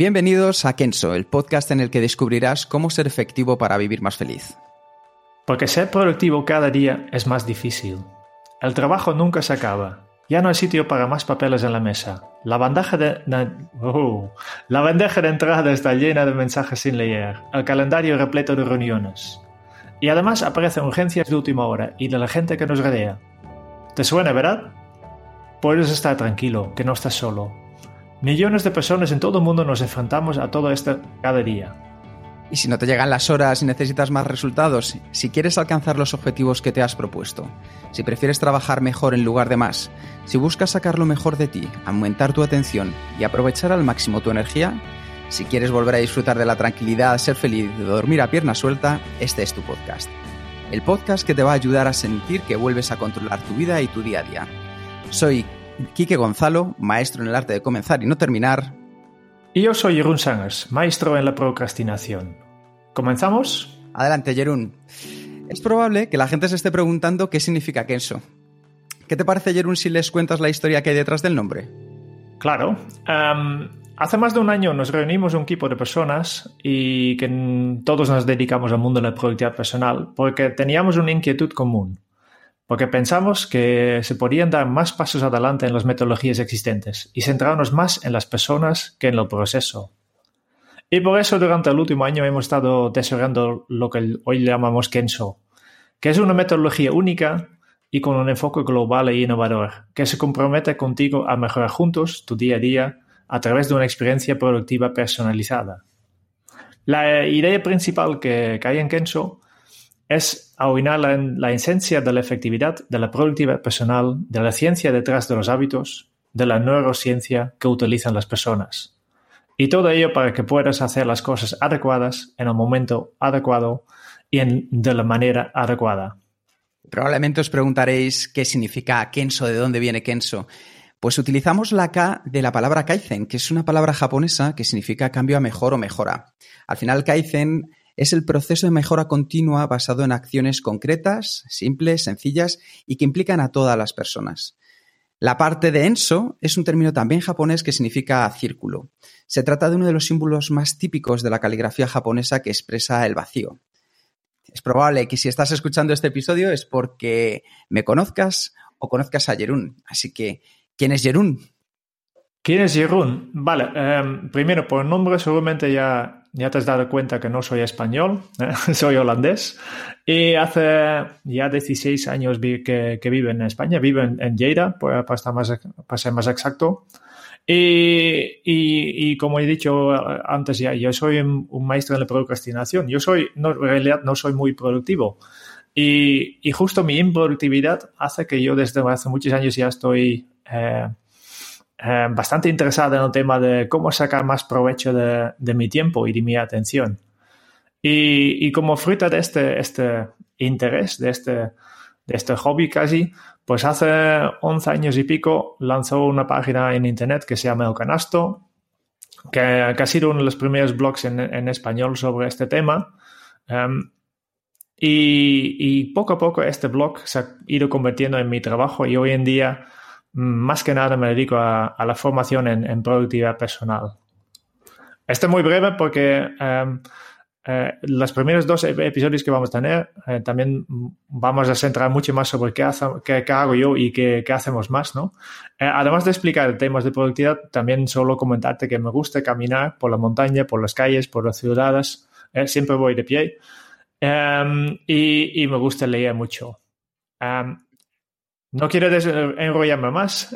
Bienvenidos a Kenso, el podcast en el que descubrirás cómo ser efectivo para vivir más feliz. Porque ser productivo cada día es más difícil. El trabajo nunca se acaba. Ya no hay sitio para más papeles en la mesa. La bandeja de, oh, la de entrada está llena de mensajes sin leer. El calendario repleto de reuniones. Y además aparecen urgencias de última hora y de la gente que nos rodea. ¿Te suena, verdad? Puedes estar tranquilo, que no estás solo. Millones de personas en todo el mundo nos enfrentamos a todo esto cada día. Y si no te llegan las horas y necesitas más resultados, si quieres alcanzar los objetivos que te has propuesto, si prefieres trabajar mejor en lugar de más, si buscas sacar lo mejor de ti, aumentar tu atención y aprovechar al máximo tu energía, si quieres volver a disfrutar de la tranquilidad, ser feliz, de dormir a pierna suelta, este es tu podcast. El podcast que te va a ayudar a sentir que vuelves a controlar tu vida y tu día a día. Soy Quique Gonzalo, maestro en el arte de comenzar y no terminar. Y yo soy Jerún Sangers, maestro en la procrastinación. ¿Comenzamos? Adelante, Jerún. Es probable que la gente se esté preguntando qué significa Kenso. ¿Qué te parece, Jerún, si les cuentas la historia que hay detrás del nombre? Claro. hace más de un año nos reunimos un equipo de personas y que todos nos dedicamos al mundo de la productividad personal porque teníamos una inquietud común porque pensamos que se podrían dar más pasos adelante en las metodologías existentes y centrarnos más en las personas que en el proceso. Y por eso durante el último año hemos estado desarrollando lo que hoy llamamos Kenso, que es una metodología única y con un enfoque global e innovador, que se compromete contigo a mejorar juntos tu día a día a través de una experiencia productiva personalizada. La idea principal que, hay en Kenso es aunar la, la, esencia de la efectividad, de la productividad personal, de la ciencia detrás de los hábitos, de la neurociencia que utilizan las personas. Y todo ello para que puedas hacer las cosas adecuadas en el momento adecuado y de la manera adecuada. Probablemente os preguntaréis qué significa Kenso, de dónde viene Kenso. Pues utilizamos la K de la palabra Kaizen, que es una palabra japonesa que significa cambio a mejor o mejora. Al final, Kaizen es el proceso de mejora continua basado en acciones concretas, simples, sencillas y que implican a todas las personas. La parte de Enso es un término también japonés que significa círculo. Se trata de uno de los símbolos más típicos de la caligrafía japonesa que expresa el vacío. Es probable que si estás escuchando este episodio es porque me conozcas o conozcas a Jerún. Así que, ¿quién es Jerún? ¿Quién es Jerún? Vale, em, primero por nombre seguramente ya ya te has dado cuenta que no soy español, soy holandés. Y hace ya 16 años que, que vivo en España, vivo en, Lleida, para, estar más, para ser más exacto. Y, y, como he dicho antes ya, yo soy un, maestro en la procrastinación. Yo soy, no, en realidad no soy muy productivo. Y, y, justo mi improductividad hace que yo desde hace muchos años ya estoy eh, eh, bastante interesada en el tema de cómo sacar más provecho de, mi tiempo y de mi atención. Y, como fruto de este, este interés, de este, de este hobby casi, pues hace 11 años y pico lanzó una página en internet que se llama El Canasto, que, ha sido uno de los primeros blogs en, español sobre este tema. Em, y, y, poco a poco este blog se ha ido convirtiendo en mi trabajo y hoy en día más que nada me dedico a, la formación en, productividad personal. Este es muy breve porque em, eh, los primeros dos episodios que vamos a tener eh, también vamos a centrar mucho más sobre qué, qué, hago yo y qué, qué hacemos más, ¿no? Eh, además de explicar temas de productividad, también solo comentarte que me gusta caminar por la montaña, por las calles, por las ciudades, siempre voy de pie em, y, y, me gusta leer mucho. Em, no quiero enrollarme más.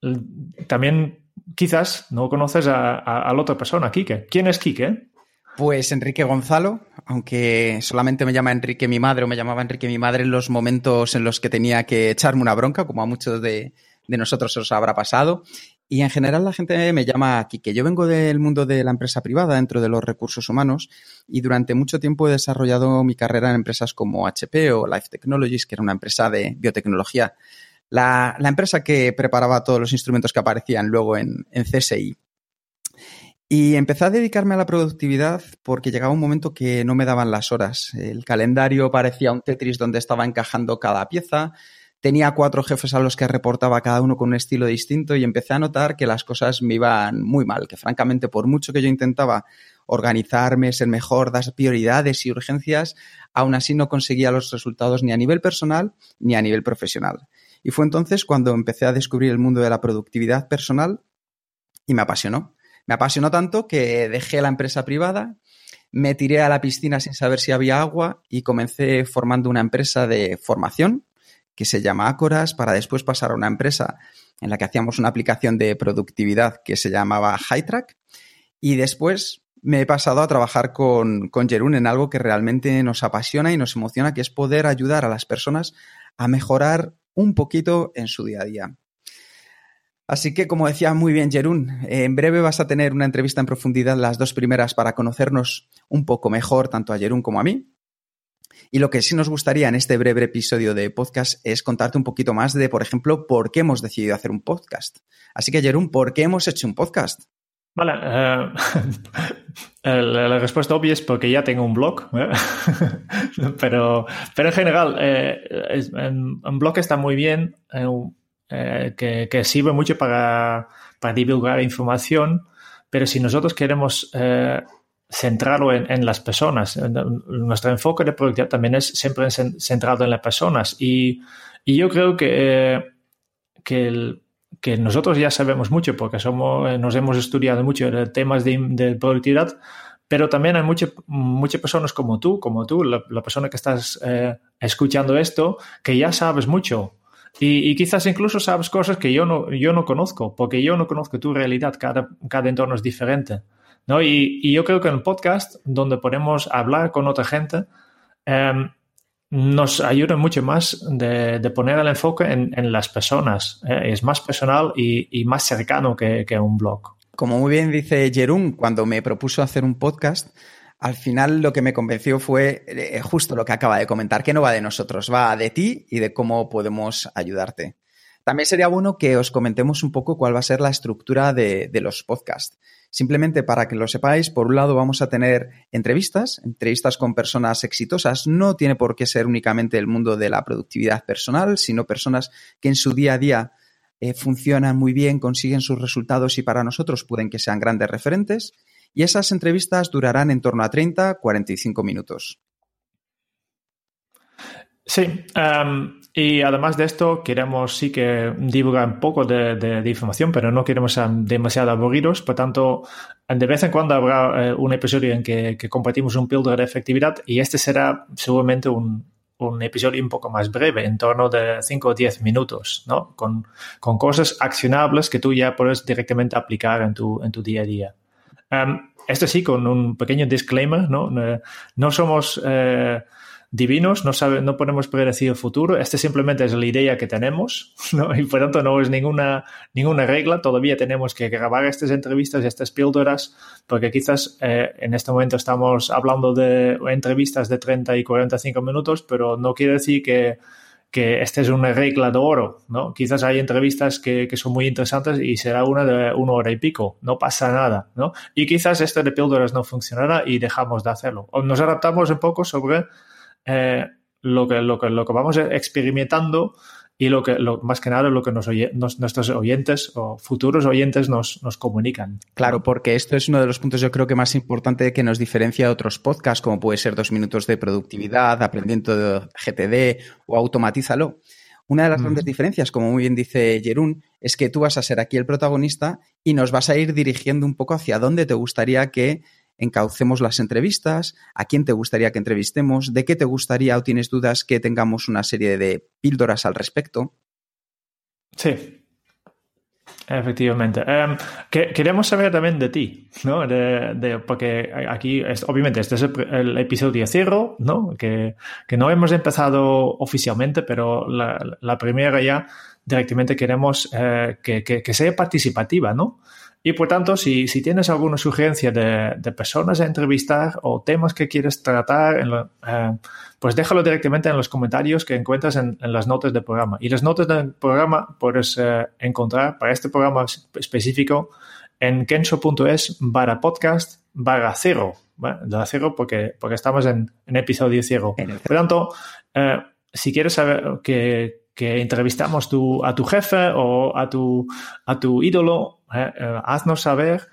También quizás no conoces a, la otra persona, Quique. ¿Quién es Quique? Pues Enrique Gonzalo, aunque solamente me llama Enrique mi madre o me llamaba Enrique mi madre en los momentos en los que tenía que echarme una bronca, como a muchos de, de nosotros os habrá pasado. Y en general la gente me llama Quique. Yo vengo del mundo de la empresa privada, dentro de los recursos humanos, y durante mucho tiempo he desarrollado mi carrera en empresas como HP o Life Technologies, que era una empresa de biotecnología. La, empresa que preparaba todos los instrumentos que aparecían luego en, en CSI. Y empecé a dedicarme a la productividad porque llegaba un momento que no me daban las horas. El calendario parecía un Tetris donde estaba encajando cada pieza, tenía cuatro jefes a los que reportaba cada uno con un estilo distinto y empecé a notar que las cosas me iban muy mal, que francamente por mucho que yo intentaba organizarme, ser mejor, dar prioridades y urgencias, aún así no conseguía los resultados ni a nivel personal ni a nivel profesional. Y fue entonces cuando empecé a descubrir el mundo de la productividad personal y me apasionó. Me apasionó tanto que dejé la empresa privada, me tiré a la piscina sin saber si había agua y comencé formando una empresa de formación que se llama Acoras para después pasar a una empresa en la que hacíamos una aplicación de productividad que se llamaba HighTrack y después me he pasado a trabajar con, con Jerún en algo que realmente nos apasiona y nos emociona, que es poder ayudar a las personas a mejorar un poquito en su día a día. Así que, como decía muy bien Jerún, en breve vas a tener una entrevista en profundidad, las dos primeras, para conocernos un poco mejor, tanto a Jerún como a mí. Y lo que sí nos gustaría en este breve episodio de podcast es contarte un poquito más de, por ejemplo, por qué hemos decidido hacer un podcast. Así que, Jerún, ¿por qué hemos hecho un podcast? Vale, eh, la, respuesta obvia es porque ya tengo un blog, ¿eh? pero, pero en general, eh, un blog está muy bien, que, que, sirve mucho para, divulgar información, pero si nosotros queremos centrarlo en, las personas, nuestro enfoque de productividad también es siempre centrado en las personas y, y yo creo que, el que nosotros ya sabemos mucho porque somos, eh, nos hemos estudiado mucho temas de, productividad, pero también hay muchas muchas personas como tú, como tú, la, persona que estás eh, escuchando esto, que ya sabes mucho. Y, quizás incluso sabes cosas que yo no, yo no conozco, porque yo no conozco tu realidad, cada, cada entorno es diferente. ¿No? Y, y yo creo que en el podcast, donde podemos hablar con otra gente, eh, nos ayuda mucho más de, poner el enfoque en, las personas. ¿eh? Es más personal y, más cercano que, un blog. Como muy bien dice Jerún, cuando me propuso hacer un podcast, al final lo que me convenció fue eh, justo lo que acaba de comentar, que no va de nosotros, va de ti y de cómo podemos ayudarte. También sería bueno que os comentemos un poco cuál va a ser la estructura de, los podcasts. Simplemente para que lo sepáis, por un lado vamos a tener entrevistas, entrevistas con personas exitosas. No tiene por qué ser únicamente el mundo de la productividad personal, sino personas que en su día a día eh, funcionan muy bien, consiguen sus resultados y para nosotros pueden que sean grandes referentes. Y esas entrevistas durarán en torno a 30, 45 minutos. Sí, em, y además de esto, queremos sí que divulgar un poco de, información, pero no queremos demasiado aburridos. Por tanto, de vez en cuando habrá eh, un episodio en que, compartimos un píldora de efectividad y este será seguramente un, episodio un poco más breve, en torno de 5 o 10 minutos, ¿no? Con, cosas accionables que tú ya puedes directamente aplicar en tu, en tu día a día. Em, esto sí, con un pequeño disclaimer, ¿no? No somos... Eh, divinos, no, sabe, no podemos predecir el futuro, este simplemente es la idea que tenemos, y por tanto no es ninguna, ninguna regla, todavía tenemos que grabar estas entrevistas y estas píldoras, porque quizás eh, en este momento estamos hablando de entrevistas de 30 y 45 minutos, pero no quiere decir que, que esta es una regla de oro, ¿no? Quizás hay entrevistas que, que, son muy interesantes y será una de una hora y pico, no pasa nada, ¿no? Y quizás esto de píldoras no funcionará y dejamos de hacerlo. O nos adaptamos un poco sobre eh, lo, que, lo, que, lo que vamos experimentando y lo que lo, más que nada lo que nos nuestros oyentes o futuros oyentes nos, nos, comunican. Claro, porque esto es uno de los puntos yo creo que más importante que nos diferencia de otros podcasts, como puede ser dos minutos de productividad, aprendiendo de GTD o automatízalo. Una de las grandes diferencias, como muy bien dice Jerún, es que tú vas a ser aquí el protagonista y nos vas a ir dirigiendo un poco hacia dónde te gustaría que encaucemos las entrevistas, a quién te gustaría que entrevistemos, de qué te gustaría o tienes dudas que tengamos una serie de píldoras al respecto. Sí, Efectivamente. Em, queremos saber también de ti, ¿no? porque aquí, obviamente, este es el, episodio cero, ¿no? Que, no hemos empezado oficialmente, pero la, primera ya directamente queremos eh, que, que, sea participativa, ¿no? Y por tanto, si, tienes alguna sugerencia de, personas a entrevistar o temas que quieres tratar, eh, pues déjalo directamente en los comentarios que encuentras en, las notas del programa. Y las notas del programa puedes eh, encontrar para este programa específico en kenso.es barra podcast barra cero. De cero porque, porque estamos en, episodio cero. Por tanto, eh, si quieres saber que que entrevistamos a tu jefe o a tu, a tu ídolo, haznos saber.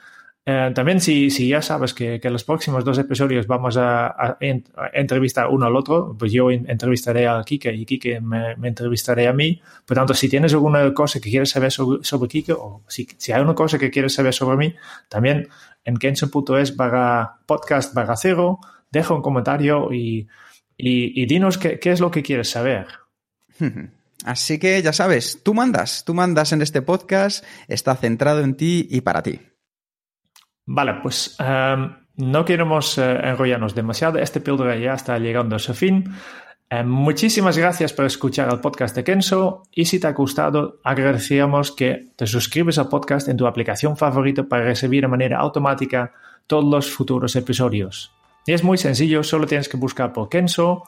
Eh, también si, ya sabes que, que, los próximos dos episodios vamos a, entrevistar uno al otro, pues yo entrevistaré a Kike y Kike me, me, entrevistaré a mí. Por tanto, si tienes alguna cosa que quieres saber sobre, sobre Kike o si, si, hay una cosa que quieres saber sobre mí, también en kenso.es barra podcast barra cero, deja un comentario y, y, y dinos qué, qué es lo que quieres saber. Así que ya sabes, tú mandas, tú mandas en este podcast, está centrado en ti y para ti. Vale, pues um, no queremos uh, enrollarnos demasiado. Este píldora ya está llegando a su fin. Um, muchísimas gracias por escuchar el podcast de Kenso y si te ha gustado, agradecemos que te suscribes al podcast en tu aplicación favorita para recibir de manera automática todos los futuros episodios. Y es muy sencillo, solo tienes que buscar por Kenso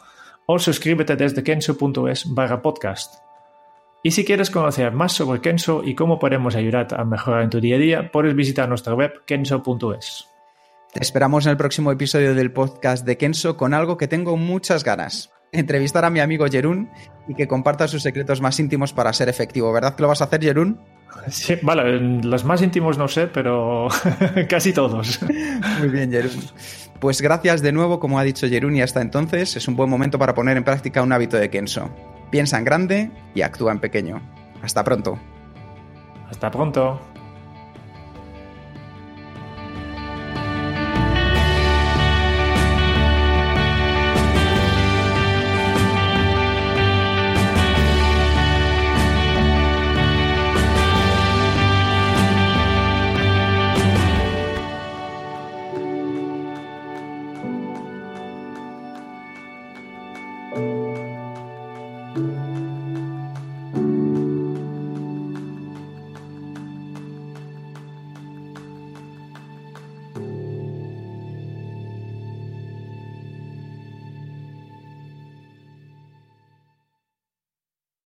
o suscríbete desde kenso.es barra podcast. Y si quieres conocer más sobre Kenso y cómo podemos ayudarte a mejorar en tu día a día, puedes visitar nuestra web kenso.es. Te esperamos en el próximo episodio del podcast de Kenso con algo que tengo muchas ganas. Entrevistar a mi amigo Jerún y que comparta sus secretos más íntimos para ser efectivo. ¿Verdad que lo vas a hacer, Jerún? Sí, vale, los más íntimos no sé, pero casi todos. Muy bien, Jerún. Pues gracias de nuevo, como ha dicho Jerún, y hasta entonces es un buen momento para poner en práctica un hábito de Kenso. Piensa en grande y actúa en pequeño. Hasta pronto. Hasta pronto.